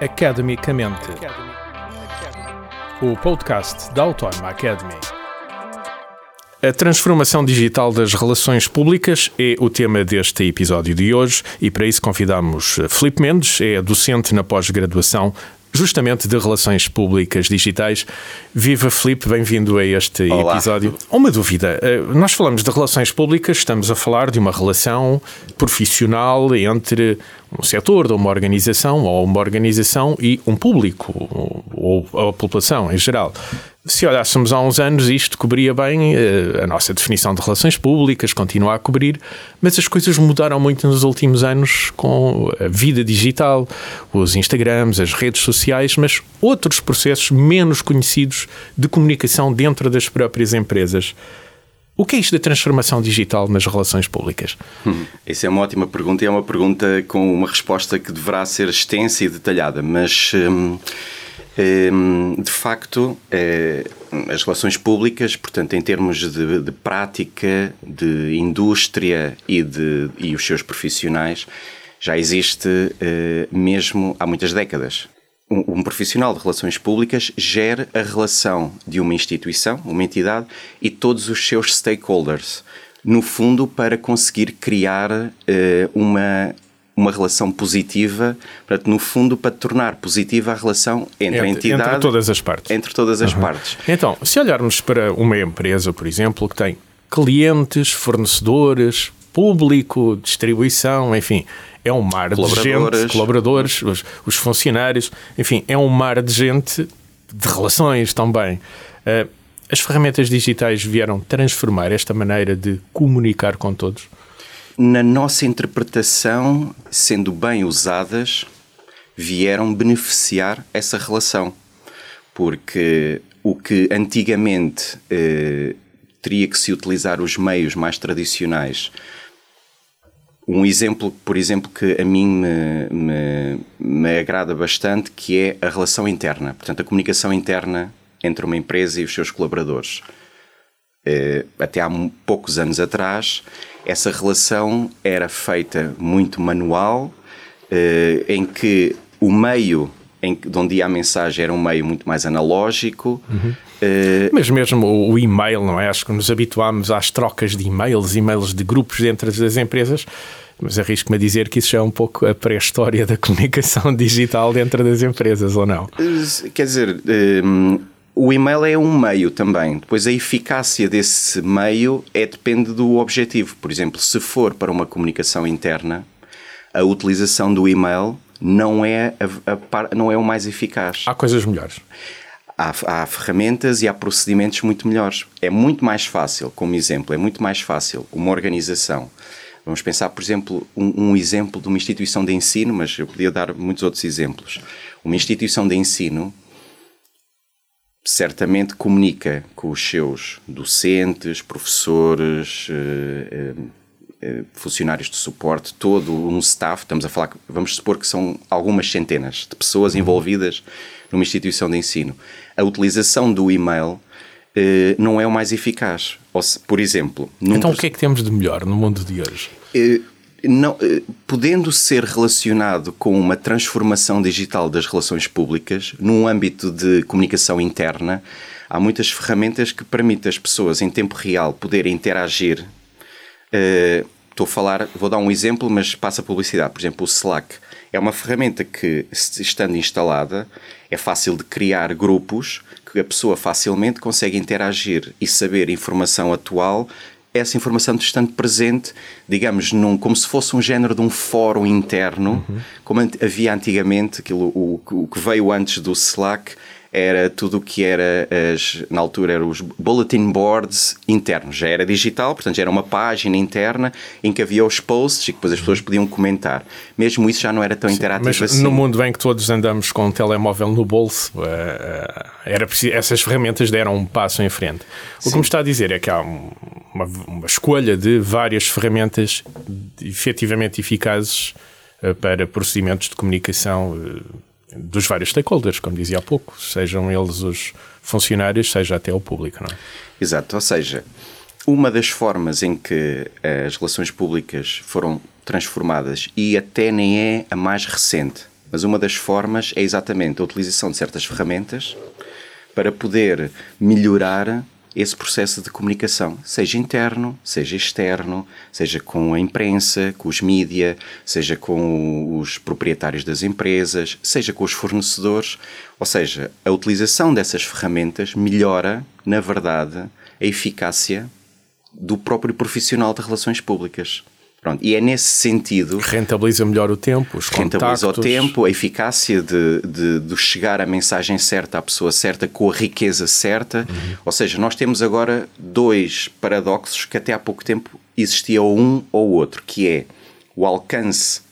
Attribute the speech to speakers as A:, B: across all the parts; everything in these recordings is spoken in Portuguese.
A: Academicamente. O podcast da Autónoma Academy. A transformação digital das relações públicas é o tema deste episódio de hoje e para isso convidamos Filipe Mendes, é docente na pós-graduação justamente de relações públicas digitais. Viva Filipe, bem-vindo a este
B: Olá.
A: episódio. Uma dúvida, eh, nós falamos de relações públicas, estamos a falar de uma relação profissional entre um setor, de uma organização, ou uma organização e um público, ou a população em geral. Se olhássemos há uns anos, isto cobria bem eh, a nossa definição de relações públicas, continua a cobrir, mas as coisas mudaram muito nos últimos anos com a vida digital, os Instagrams, as redes sociais, mas outros processos menos conhecidos de comunicação dentro das próprias empresas. O que é isto da transformação digital nas relações públicas?
B: Essa é uma ótima pergunta e é uma pergunta com uma resposta que deverá ser extensa e detalhada, mas hum, hum, de facto eh, as relações públicas, portanto, em termos de, de prática, de indústria e, de, e os seus profissionais, já existe eh, mesmo há muitas décadas. Um, um profissional de relações públicas gera a relação de uma instituição, uma entidade e todos os seus stakeholders, no fundo, para conseguir criar eh, uma, uma relação positiva, portanto, no fundo, para tornar positiva a relação entre, a
A: Entre,
B: entidade
A: entre todas as partes.
B: entre todas as partes.
A: Então, se olharmos para uma empresa, por exemplo, que tem clientes, fornecedores, público, distribuição, enfim, é um mar de gente, colaboradores, os, os funcionários, enfim, é um mar de gente, de relações também. Eh, as ferramentas digitais vieram transformar esta maneira de comunicar com todos?
B: Na nossa interpretação, sendo bem usadas, vieram beneficiar essa relação. Porque o que antigamente eh, teria que se utilizar os meios mais tradicionais. Um exemplo, por exemplo, que a mim me, me, me agrada bastante, que é a relação interna. Portanto, a comunicação interna entre uma empresa e os seus colaboradores. Eh, até há poucos anos atrás, essa relação era feita muito manual, eh, em que o meio em que, de onde ia a mensagem era um meio muito mais analógico. Eh,
A: Mas mesmo o, o e-mail, não é? Acho que nos habituámos às trocas de e-mails, e-mails de grupos dentro das empresas, mas arrisco-me a dizer que isso já é um pouco a pré-história da comunicação digital dentro das empresas, ou não?
B: Quer dizer, o e-mail é um meio também. Depois a eficácia desse meio é depende do objetivo. Por exemplo, se for para uma comunicação interna, a utilização do e-mail não é, a- a não é o mais eficaz.
A: Há coisas melhores.
B: Há, há ferramentas e há procedimentos muito melhores. É muito mais fácil, como exemplo, é muito mais fácil uma organização. Vamos pensar, por exemplo, um, um exemplo de uma instituição de ensino, mas eu podia dar muitos outros exemplos. Uma instituição de ensino certamente comunica com os seus docentes, professores, eh, eh, eh, funcionários de suporte, todo um staff, estamos a falar, vamos supor que são algumas centenas de pessoas envolvidas numa instituição de ensino. A utilização do e-mail eh, não é o mais eficaz. Se, por exemplo,
A: Então o que é que temos de melhor no mundo de hoje?
B: eh, não, eh, podendo ser relacionado com uma transformação digital das relações públicas, num âmbito de comunicação interna, há muitas ferramentas que permitem as pessoas em tempo real poderem interagir. Eh, Estou a falar, vou dar um exemplo, mas passa a publicidade. Por exemplo, o Slack é uma ferramenta que, estando instalada, é fácil de criar grupos que a pessoa facilmente consegue interagir e saber informação atual essa informação estando presente, digamos, num, como se fosse um género de um fórum interno, como ant- havia antigamente, aquilo, o, o que veio antes do Slack era tudo o que era, as, na altura, eram os bulletin boards internos. Já era digital, portanto, já era uma página interna em que havia os posts e que depois as pessoas podiam comentar. Mesmo isso já não era tão interativo
A: Mas
B: assim.
A: no mundo em que todos andamos com um telemóvel no bolso, eh, eh, era preciso, essas ferramentas deram um passo em frente. O que me está a dizer é que há um- uma, uma escolha de várias ferramentas efetivamente eficazes eh, para procedimentos de comunicação dos vários stakeholders, como dizia há pouco, sejam eles os funcionários, seja até o público. Não é?
B: Exato, ou seja, uma das formas em que as relações públicas foram transformadas e até nem é a mais recente, mas uma das formas é exatamente a utilização de certas ferramentas para poder melhorar esse processo de comunicação, seja interno, seja externo, seja com a imprensa, com os mídia, seja com os proprietários das empresas, seja com os fornecedores. Ou seja, a utilização dessas ferramentas melhora, na verdade, a eficácia do próprio profissional de relações públicas. Pronto, e é nesse sentido.
A: Rentabiliza melhor o tempo, os
B: Rentabiliza
A: contactos.
B: o tempo, a eficácia de, de, de, chegar a mensagem certa à pessoa certa com a riqueza certa. Uhum. Ou seja, nós temos agora dois paradoxos que até há pouco tempo existia um ou outro, que é o alcance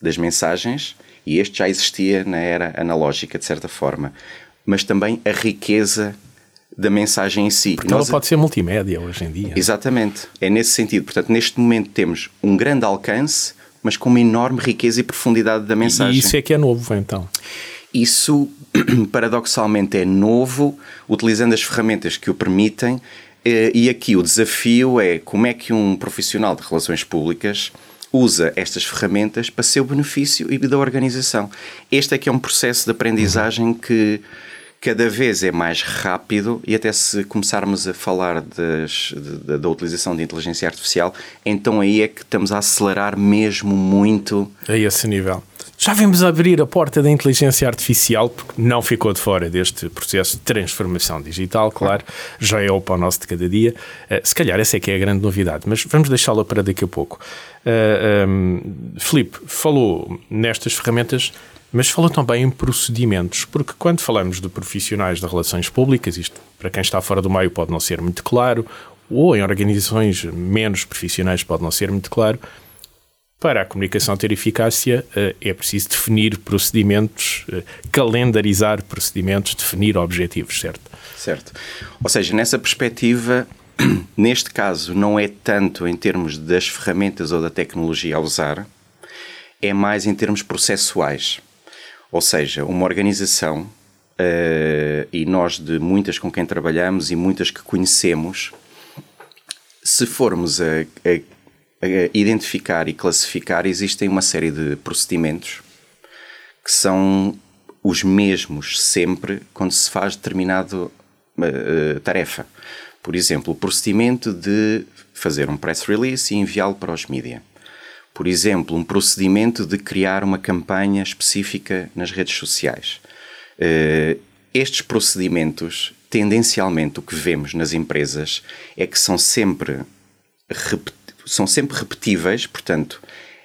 B: das mensagens, e este já existia na era analógica, de certa forma, mas também a riqueza da mensagem em si.
A: Porque ela pode ser multimédia hoje em dia.
B: Exatamente. É nesse sentido. Portanto, neste momento temos um grande alcance, mas com uma enorme riqueza e profundidade da mensagem.
A: E isso é que é novo, então?
B: Isso, paradoxalmente, é novo, utilizando as ferramentas que o permitem. Eh, e aqui o desafio é como é que um profissional de relações públicas usa estas ferramentas para seu benefício e da organização. Este é que é um processo de aprendizagem que cada vez é mais rápido e até se começarmos a falar das, de, da utilização de inteligência artificial, então aí é que estamos a acelerar mesmo muito.
A: A esse nível. Já vimos abrir a porta da inteligência artificial, porque não ficou de fora deste processo de transformação digital, claro, já é o pão nosso de cada dia. Uh, se calhar essa é que é a grande novidade, mas vamos deixá-la para daqui a pouco. Uh, um, Filipe falou nestas ferramentas mas falou também em procedimentos, porque quando falamos de profissionais de relações públicas, isto para quem está fora do meio pode não ser muito claro, ou em organizações menos profissionais pode não ser muito claro, para a comunicação ter eficácia eh, é preciso definir procedimentos, eh, calendarizar procedimentos, definir objetivos, certo?
B: Certo. Ou seja, nessa perspectiva, neste caso, não é tanto em termos das ferramentas ou da tecnologia a usar, é mais em termos processuais. Ou seja, uma organização, uh, e nós de muitas com quem trabalhamos e muitas que conhecemos, se formos a, a, a identificar e classificar, existem uma série de procedimentos que são os mesmos sempre quando se faz determinada uh, tarefa. Por exemplo, o procedimento de fazer um press release e enviá-lo para os mídias por exemplo, um procedimento de criar uma campanha específica nas redes sociais. Uh, estes procedimentos, tendencialmente, o que vemos nas empresas é que são sempre, são sempre repetíveis, portanto,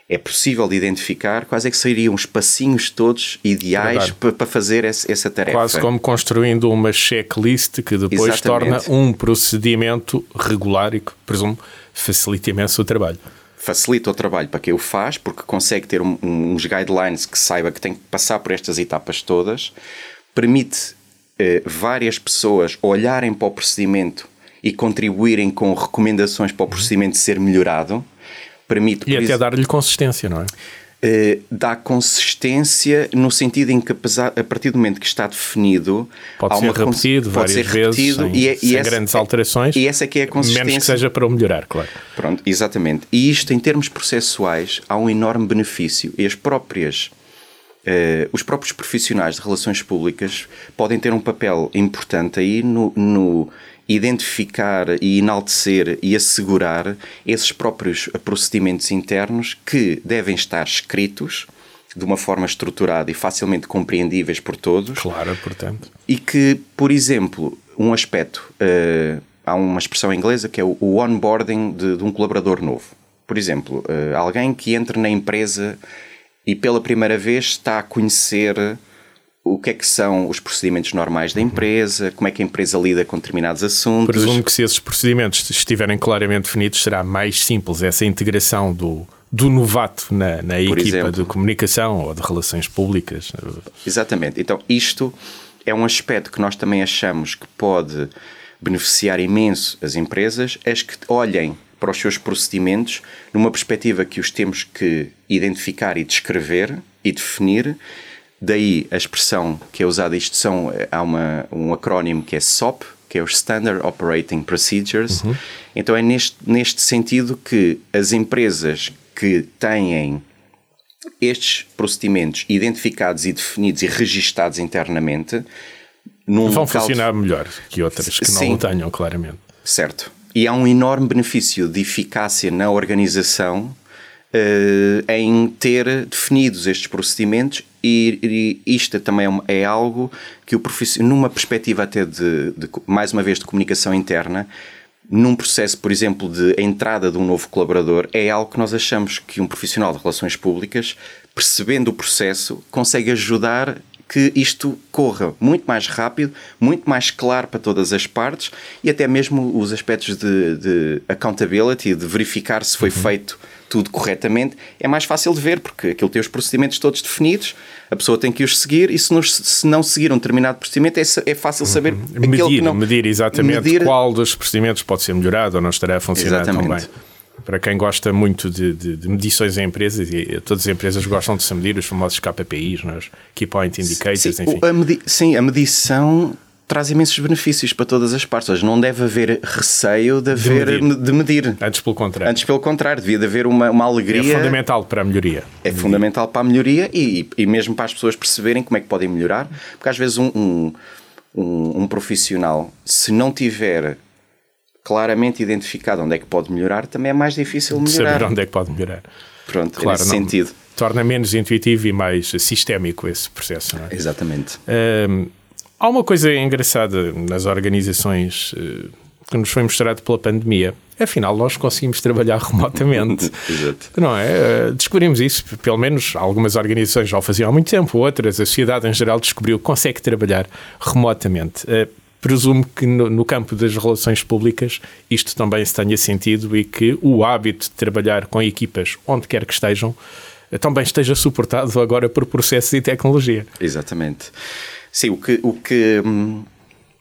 B: é possível de identificar quais é que seriam os passinhos todos ideais para, para fazer essa, essa, tarefa.
A: Quase como construindo uma checklist que depois Exatamente. torna um procedimento regular e que, presumo, facilita imenso o trabalho
B: facilita o trabalho para quem o faz, porque consegue ter um, uns guidelines que saiba que tem que passar por estas etapas todas, permite eh, várias pessoas olharem para o procedimento e contribuírem com recomendações para o procedimento ser melhorado. Permite,
A: e até dar-lhe consistência, não é?
B: Uh, dá consistência no sentido em que, apesar, a partir do momento que está definido,
A: pode ser repetido pode ser repetido vezes, e, é, sem, e essa, grandes alterações.
B: E essa é que é a consistência.
A: Menos que seja para o melhorar, claro.
B: Pronto, exatamente. E isto, em termos processuais, há um enorme benefício. E as próprias. Uh, os próprios profissionais de relações públicas podem ter um papel importante aí no, no identificar e enaltecer e assegurar esses próprios procedimentos internos que devem estar escritos de uma forma estruturada e facilmente compreendíveis por todos.
A: Claro, portanto.
B: E que, por exemplo, um aspecto, uh, há uma expressão inglesa que é o, onboarding de, de, um colaborador novo. Por exemplo, uh, alguém que entra na empresa e pela primeira vez está a conhecer o que é que são os procedimentos normais da empresa, como é que a empresa lida com determinados assuntos.
A: Presumo que se esses procedimentos estiverem claramente definidos, será mais simples essa integração do, do novato na, na equipa exemplo, de comunicação ou de relações públicas.
B: Exatamente. Então, isto é um aspecto que nós também achamos que pode beneficiar imenso as empresas, as que olhem para os seus procedimentos numa perspectiva que os temos que identificar e descrever e definir Daí a expressão que é usada, isto são, há uma, um acrónimo que é SOP, que é os Standard Operating Procedures. Uhum. Então é neste, neste sentido que as empresas que têm estes procedimentos identificados e definidos e registados internamente
A: vão funcionar melhor que outras que Sim. não o tenham, claramente.
B: Certo. E há um enorme benefício de eficácia na organização uh, em ter definidos estes procedimentos e, e isto também é, é algo que o profissional, numa perspectiva até de, de, mais uma vez, de comunicação interna, num processo, por exemplo, de entrada de um novo colaborador, é algo que nós achamos que um profissional de relações públicas, percebendo o processo, consegue ajudar que isto corra muito mais rápido, muito mais claro para todas as partes e até mesmo os aspectos de, de accountability, de verificar se foi uhum. feito tudo corretamente, é mais fácil de ver, porque aquilo tem os procedimentos todos definidos, a pessoa tem que os seguir e se, nos, se não seguir um determinado procedimento é, é fácil saber
A: uhum. medir, que não, medir exatamente medir... qual dos procedimentos pode ser melhorado ou não estará a funcionar exatamente. tão bem para quem gosta muito de, de, de, medições em empresas, e todas as empresas gostam de se medir, os famosos KPIs, é? os Key Point Indicators,
B: sim,
A: enfim.
B: A medi sim, a medição traz imensos benefícios para todas as partes. Seja, não deve haver receio de, haver, de, medir. de medir.
A: Antes pelo contrário.
B: Antes pelo contrário, devia de haver uma, uma alegria.
A: É fundamental para a melhoria.
B: É fundamental para a melhoria e, e mesmo para as pessoas perceberem como é que podem melhorar. Porque às vezes um, um, um, um profissional, se não tiver claramente identificado onde é que pode melhorar, também é mais difícil melhorar.
A: Saber onde é que pode melhorar.
B: Pronto, claro, nesse não, sentido.
A: Torna menos intuitivo e mais sistémico esse processo, não é?
B: Exatamente.
A: Um, há uma coisa engraçada nas organizações uh, que nos foi mostrado pela pandemia. Afinal, nós conseguimos trabalhar remotamente.
B: Exato.
A: Não é? Uh, descobrimos isso, pelo menos algumas organizações já o faziam há muito tempo, outras, a sociedade em geral descobriu que consegue trabalhar remotamente. Uh, presumo que no, no, campo das relações públicas isto também se tenha sentido e que o hábito de trabalhar com equipas onde quer que estejam eh, também esteja suportado agora por processos e tecnologia.
B: Exatamente. Sim, o que, o que hum,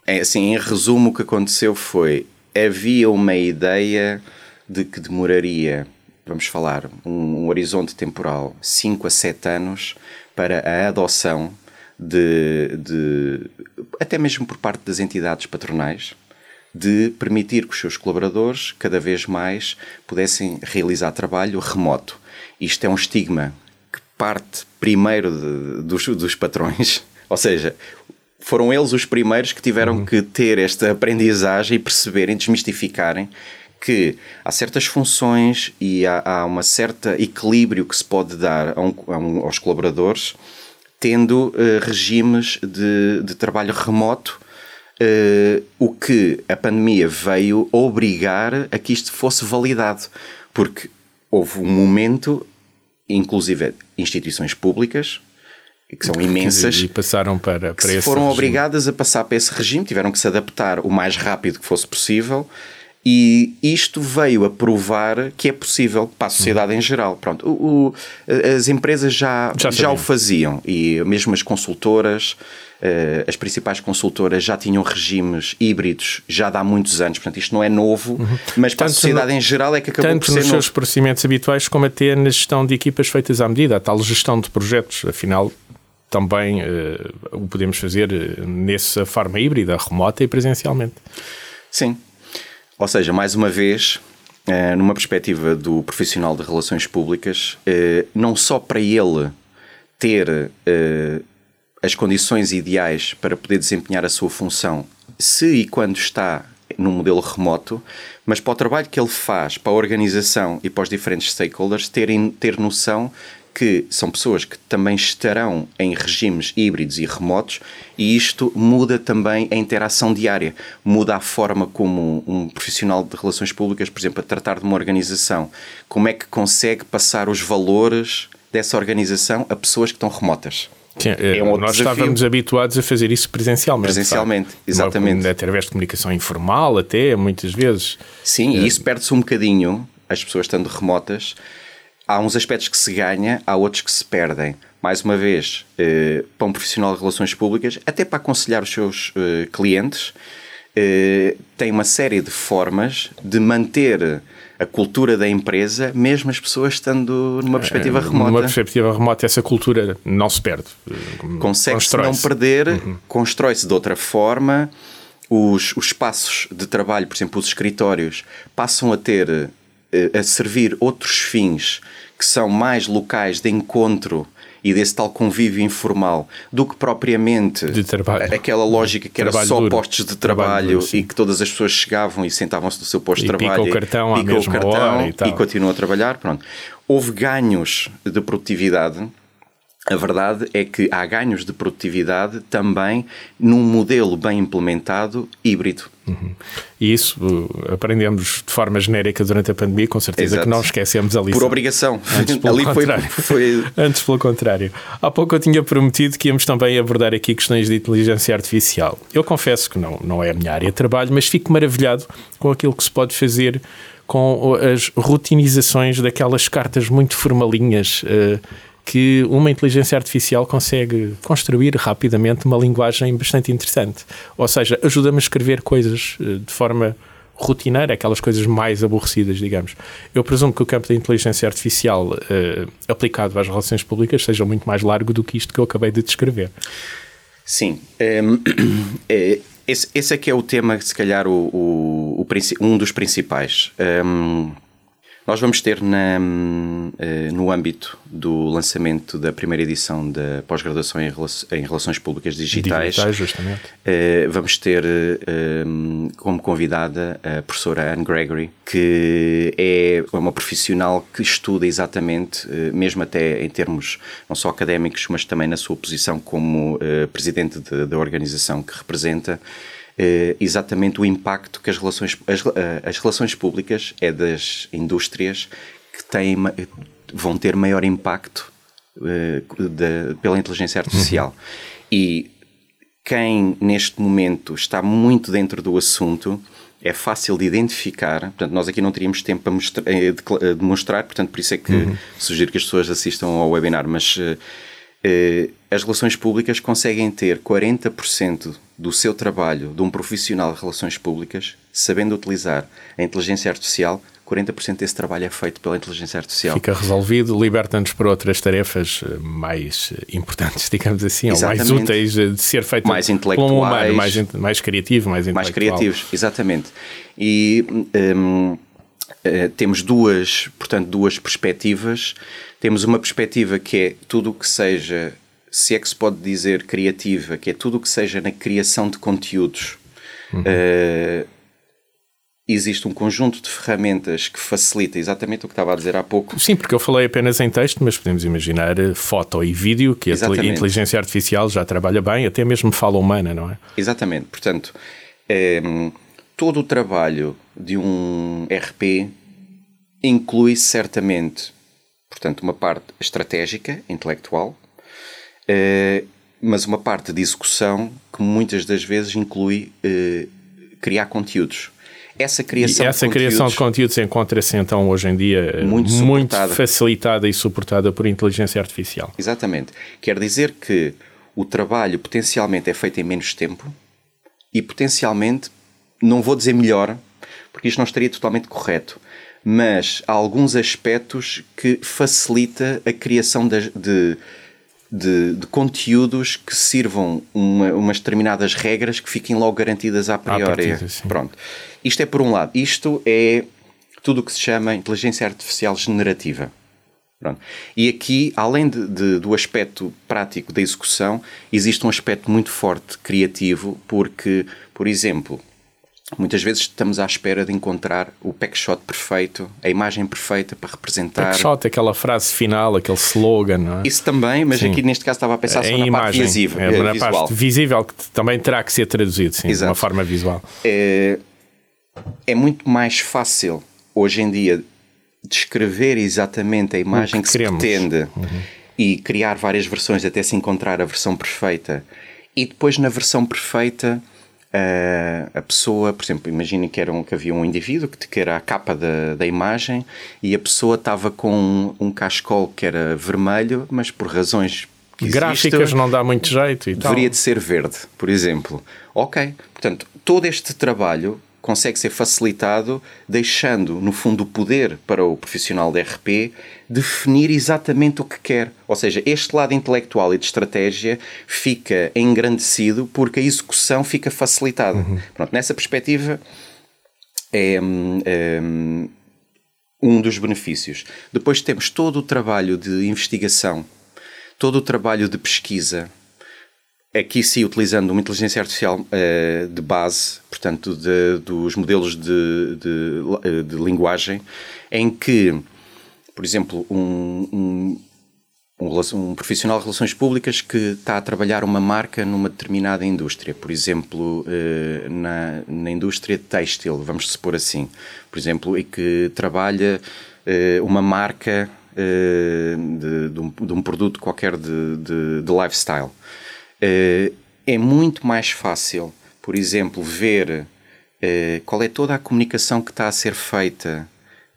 B: é, assim, em resumo, o que aconteceu foi havia uma ideia de que demoraria, vamos falar, um, um horizonte temporal 5 a 7 anos para a adoção de, de, até mesmo por parte das entidades patronais, de permitir que os seus colaboradores cada vez mais pudessem realizar trabalho remoto. Isto é um estigma que parte primeiro de, dos, dos patrões, ou seja, foram eles os primeiros que tiveram uhum. que ter esta aprendizagem e perceberem, desmistificarem que há certas funções e há, há uma certa equilíbrio que se pode dar a um, a um, aos colaboradores tendo uh, regimes de, de trabalho remoto, uh, o que a pandemia veio obrigar a que isto fosse validado, porque houve um momento, inclusive instituições públicas, que são imensas,
A: e passaram para, para
B: que foram regime. obrigadas a passar para esse regime, tiveram que se adaptar o mais rápido que fosse possível e isto veio a provar que é possível para a sociedade em geral. Pronto, o, o, as empresas já, já, já, o faziam e mesmo as consultoras, uh, as principais consultoras já tinham regimes híbridos já há muitos anos. Portanto, isto não é novo, uhum. mas para tanto a sociedade no, em geral é que acabou
A: por
B: ser
A: nos
B: novo.
A: seus procedimentos habituais como até na gestão de equipas feitas à medida, a tal gestão de projetos. Afinal, também uh, o podemos fazer eh, nessa forma híbrida, remota e presencialmente.
B: Sim, ou seja, mais uma vez, eh, numa perspectiva do profissional de relações públicas, eh, não só para ele ter eh, as condições ideais para poder desempenhar a sua função, se e quando está no modelo remoto, mas para o trabalho que ele faz, para a organização e para os diferentes stakeholders terem ter noção que são pessoas que também estarão em regimes híbridos e remotos e isto muda também a interação diária, muda a forma como um profissional de relações públicas, por exemplo, a tratar de uma organização, como é que consegue passar os valores dessa organização a pessoas que estão remotas.
A: Sim, é, é um nós desafio. estávamos habituados a fazer isso presencialmente.
B: Presencialmente, sabe? exatamente.
A: Uma, através de comunicação informal, até, muitas vezes.
B: Sim, é. e isso perde-se um bocadinho, as pessoas estando remotas, há uns aspectos que se ganha, há outros que se perdem. Mais uma vez, eh, para um profissional de relações públicas, até para aconselhar os seus eh, clientes, eh, tem uma série de formas de manter a cultura da empresa, mesmo as pessoas estando numa perspectiva remota.
A: Numa perspectiva remota, essa cultura não se perde.
B: Consegue-se não perder, uhum. constrói-se de outra forma. Os, os espaços de trabalho, por exemplo, os escritórios, passam a ter a servir outros fins que são mais locais de encontro e desse tal convívio informal do que propriamente aquela lógica que trabalho era só duro. postos de trabalho, trabalho duro, e que todas as pessoas chegavam e sentavam-se no seu posto de trabalho
A: pica o cartão, e, pica o cartão e,
B: e continuam a trabalhar. Pronto. Houve ganhos de produtividade a verdade é que há ganhos de produtividade também num modelo bem implementado híbrido.
A: Uhum. E isso uh, aprendemos de forma genérica durante a pandemia, com certeza Exato. que não esquecemos a lição.
B: Por obrigação.
A: Antes pelo Ali contrário. Foi, foi... Antes pelo contrário. Há pouco eu tinha prometido que íamos também abordar aqui questões de inteligência artificial. Eu confesso que não, não é a minha área de trabalho, mas fico maravilhado com aquilo que se pode fazer com as rotinizações daquelas cartas muito formalinhas. Uh, que uma inteligência artificial consegue construir rapidamente uma linguagem bastante interessante. Ou seja, ajuda-me a escrever coisas eh, de forma rotineira, aquelas coisas mais aborrecidas, digamos. Eu presumo que o campo da inteligência artificial uh, aplicado às relações públicas seja muito mais largo do que isto que eu acabei de descrever.
B: Sim. Um, é, esse, esse é que é o tema, se calhar, o, o, o um dos principais. Um, nós vamos ter na, eh, no âmbito do lançamento da primeira edição da pós-graduação em Relações Públicas Digitais,
A: Digitais justamente.
B: Eh, vamos ter eh, como convidada a professora Anne Gregory, que é uma profissional que estuda exatamente, mesmo até em termos não só académicos, mas também na sua posição como presidente da organização que representa, eh, exatamente o impacto que as relações, as, eh, as relações públicas é das indústrias que têm, vão ter maior impacto eh, pela inteligência artificial. Uhum. E quem neste momento está muito dentro do assunto é fácil de identificar. Portanto, nós aqui não teríamos tempo para mostrar, demonstrar, portanto, por isso é que uhum. sugiro que as pessoas assistam ao webinar, mas as relações públicas conseguem ter 40% do seu trabalho de um profissional de relações públicas, sabendo utilizar a inteligência artificial, 40% desse trabalho é feito pela inteligência artificial.
A: Fica resolvido, liberta-nos para outras tarefas eh, mais eh, importantes, digamos assim, exatamente. ou mais úteis de ser feito
B: mais intelectuais,
A: um humano, mais, mais criativo, mais
B: Mais criativos, exatamente. E um, temos duas, portanto, duas perspectivas. Temos uma perspectiva que é tudo o que seja se é que se pode dizer criativa, que é tudo o que seja na criação de conteúdos. Uhum. Uh, existe um conjunto de ferramentas que facilita exatamente o que estava a dizer há pouco.
A: Sim, porque eu falei apenas em texto, mas podemos imaginar eh, foto e vídeo, que exatamente. a inteligência artificial já trabalha bem, até mesmo fala humana, não é?
B: Exatamente. Portanto, um, todo o trabalho de um RP inclui certamente, portanto, uma parte estratégica, intelectual, uh, mas uma parte de execução que muitas das vezes inclui uh, criar conteúdos. Essa criação,
A: e essa
B: de,
A: criação
B: conteúdos,
A: de conteúdos encontra-se então hoje em dia eh, muito, muito facilitada e suportada por inteligência artificial.
B: Exatamente. Quer dizer que o trabalho potencialmente é feito em menos tempo e potencialmente, não vou dizer melhor, porque isto não estaria totalmente correto, mas há alguns aspectos que facilita a criação de, de de, de, conteúdos que sirvam uma, umas determinadas regras que fiquem logo garantidas à priori. Partida, Pronto. Isto é por um lado. Isto é tudo o que se chama inteligência artificial generativa. Pronto. E aqui, além de, de, do aspecto prático da execução, existe um aspecto muito forte criativo, porque, por exemplo, Muitas vezes estamos à espera de encontrar o packshot perfeito, a imagem perfeita para representar.
A: Packshot, aquela frase final, aquele slogan, não é?
B: Isso também, mas sim. aqui neste caso estava a pensar é só na imagem, parte visível.
A: É, na visual. parte visível que também terá que ser traduzido, sim, Exato. de uma forma visual.
B: É, é muito mais fácil hoje em dia descrever exatamente a imagem que, que, se pretende uhum. e criar várias versões até se encontrar a versão perfeita. E depois na versão perfeita a pessoa, por exemplo, imaginem que, era um, que havia um indivíduo que, que era a capa da, da imagem e a pessoa estava com um, um cascol que era vermelho, mas por razões
A: gráficas existe, não dá muito jeito e
B: deveria
A: tal.
B: de ser verde, por exemplo. Ok, portanto, todo este trabalho consegue ser facilitado deixando, no fundo, o poder para o profissional de RP definir exatamente o que quer. Ou seja, este lado intelectual e de estratégia fica engrandecido porque a execução fica facilitada. Uhum. Pronto, nessa perspectiva, é, é, um dos benefícios. Depois temos todo o trabalho de investigação, todo o trabalho de pesquisa, aqui sim utilizando uma inteligência artificial uh, de base, portanto, de, dos modelos de, de, de, linguagem, em que, por exemplo, um, um, um, um, profissional de relações públicas que está a trabalhar uma marca numa determinada indústria, por exemplo, uh, na, na indústria têxtil, vamos supor assim, por exemplo, e que trabalha uh, uma marca de, de, um, produto qualquer de, lifestyle é muito mais fácil, por exemplo, ver uh, qual é toda a comunicação que está a ser feita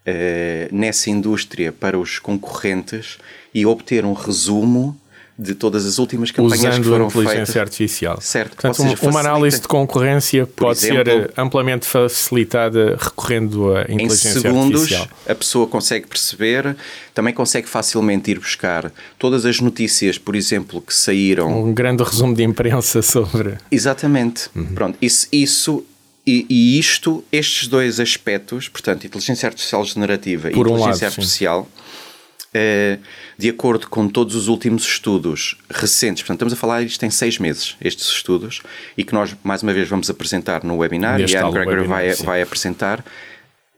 B: uh, nessa indústria para os concorrentes e obter um resumo de todas as últimas campanhas
A: Usando
B: que foram
A: a inteligência
B: feitas.
A: artificial.
B: Certo.
A: Portanto,
B: seja,
A: uma análise de concorrência pode
B: exemplo,
A: ser amplamente facilitada recorrendo à inteligência
B: em segundos,
A: artificial.
B: a pessoa consegue perceber, também consegue facilmente ir buscar todas as notícias, por exemplo, que saíram.
A: Um grande resumo de imprensa sobre.
B: Exatamente. Uhum. Pronto, isso, isso e, e, isto, estes dois aspectos, portanto, inteligência artificial generativa
A: por
B: e
A: um
B: inteligência
A: lado,
B: artificial. Eh, de acordo com todos os últimos estudos recentes, portanto, estamos a falar isto tem seis meses, estes estudos, e que nós, mais uma vez, vamos apresentar no webinar,
A: Neste
B: e a
A: webinar,
B: vai, vai apresentar,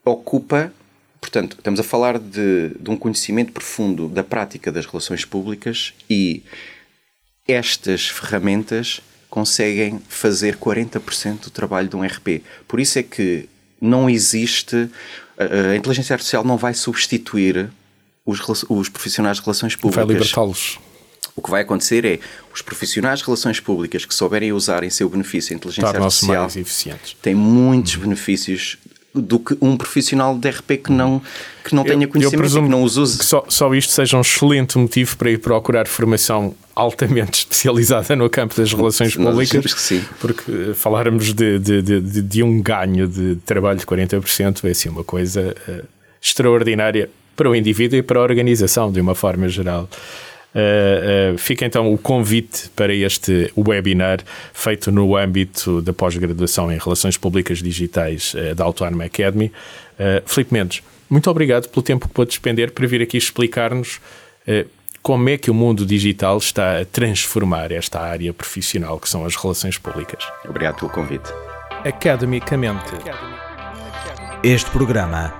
B: ocupa, portanto, estamos a falar de, de um conhecimento profundo da prática das relações públicas e estas ferramentas conseguem fazer 40% do trabalho de um RP. Por isso é que não existe. A inteligência artificial não vai substituir os, os profissionais de relações públicas.
A: Vai libertá-los.
B: O que vai acontecer é os profissionais de relações públicas que souberem usar em seu benefício a inteligência artificial
A: mais eficientes.
B: têm muitos benefícios do que um profissional de RP que não, que não tenha conhecimento
A: eu
B: e que não os use.
A: Que só, só isto seja um excelente motivo para ir procurar formação altamente especializada no campo das relações
B: Nós
A: públicas,
B: que sim.
A: porque falarmos de, de, de, de, um ganho de trabalho de 40% vai ser uma coisa uh, extraordinária para o indivíduo e para a organização, de uma forma geral. Uh, uh, fica então o convite para este webinar feito no âmbito da pós-graduação em Relações Públicas Digitais uh, da Autónoma Academy. Filipe Mendes, muito obrigado pelo tempo que pôde despender para vir aqui explicar-nos como é que o mundo digital está a transformar esta área profissional que são as relações públicas.
B: Obrigado pelo convite.
A: Academicamente.
C: Este programa